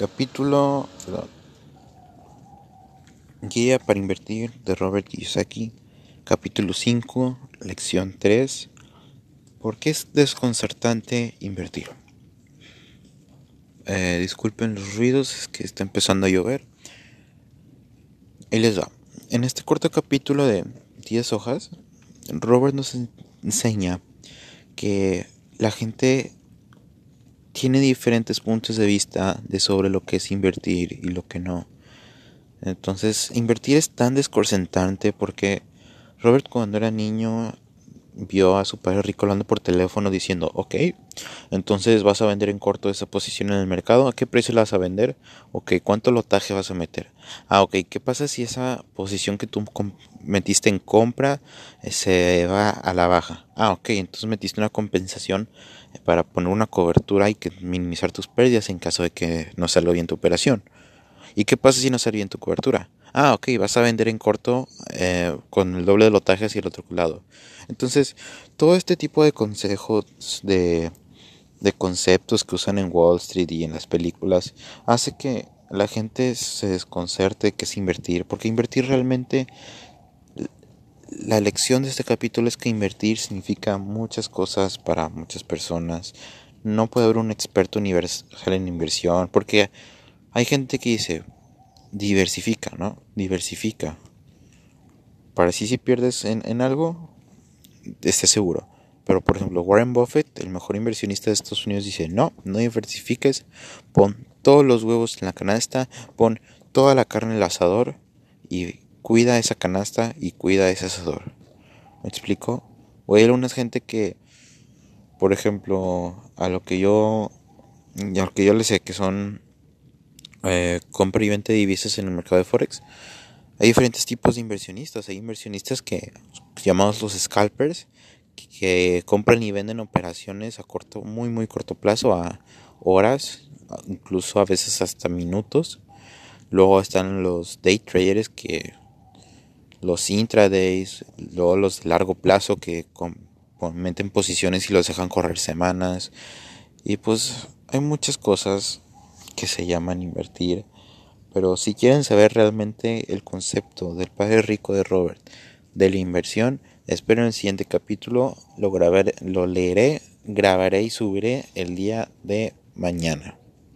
Capítulo Guía para invertir de Robert Kiyosaki. Capítulo 5, lección 3. ¿Por qué es desconcertante invertir? Eh, disculpen los ruidos, es que está empezando a llover. Ahí les va. En este corto capítulo de 10 hojas, Robert nos enseña que la gente tiene diferentes puntos de vista de sobre lo que es invertir y lo que no. Entonces, invertir es tan desconcertante porque Robert cuando era niño vio a su padre rico hablando por teléfono diciendo, ok, entonces vas a vender en corto esa posición en el mercado, ¿a qué precio la vas a vender? Ok, ¿cuánto lotaje vas a meter? Ah, ok, ¿qué pasa si esa posición que tú metiste en compra eh, se va a la baja? Ah, ok, entonces metiste una compensación para poner una cobertura y que minimizar tus pérdidas en caso de que no salga bien tu operación. ¿Y qué pasa si no sale bien tu cobertura? Ah, ok, vas a vender en corto eh, con el doble de lotaje hacia el otro lado. Entonces, todo este tipo de consejos, de, de conceptos que usan en Wall Street y en las películas, hace que la gente se desconcerte que es invertir, porque invertir realmente, la lección de este capítulo es que invertir significa muchas cosas para muchas personas. No puede haber un experto universal en inversión, porque hay gente que dice, diversifica, ¿no? Diversifica. Para si si pierdes en, en algo, estés seguro. Pero por ejemplo, Warren Buffett, el mejor inversionista de Estados Unidos, dice, no, no diversifiques, pon todos los huevos en la canasta, pon toda la carne en el asador y cuida esa canasta y cuida ese asador. ¿Me explico? O hay alguna gente que, por ejemplo, a lo que yo, a lo que yo le sé que son eh, compra y venta divisas en el mercado de Forex. Hay diferentes tipos de inversionistas. Hay inversionistas que llamados los scalpers que compran y venden operaciones a corto, muy muy corto plazo, a horas, incluso a veces hasta minutos. Luego están los day traders que los intradays, luego los de largo plazo que meten posiciones y los dejan correr semanas. Y pues hay muchas cosas que se llaman invertir. Pero si quieren saber realmente el concepto del padre rico de Robert de la inversión, espero en el siguiente capítulo. Lo, grabaré, lo leeré, grabaré y subiré el día de mañana.